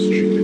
street.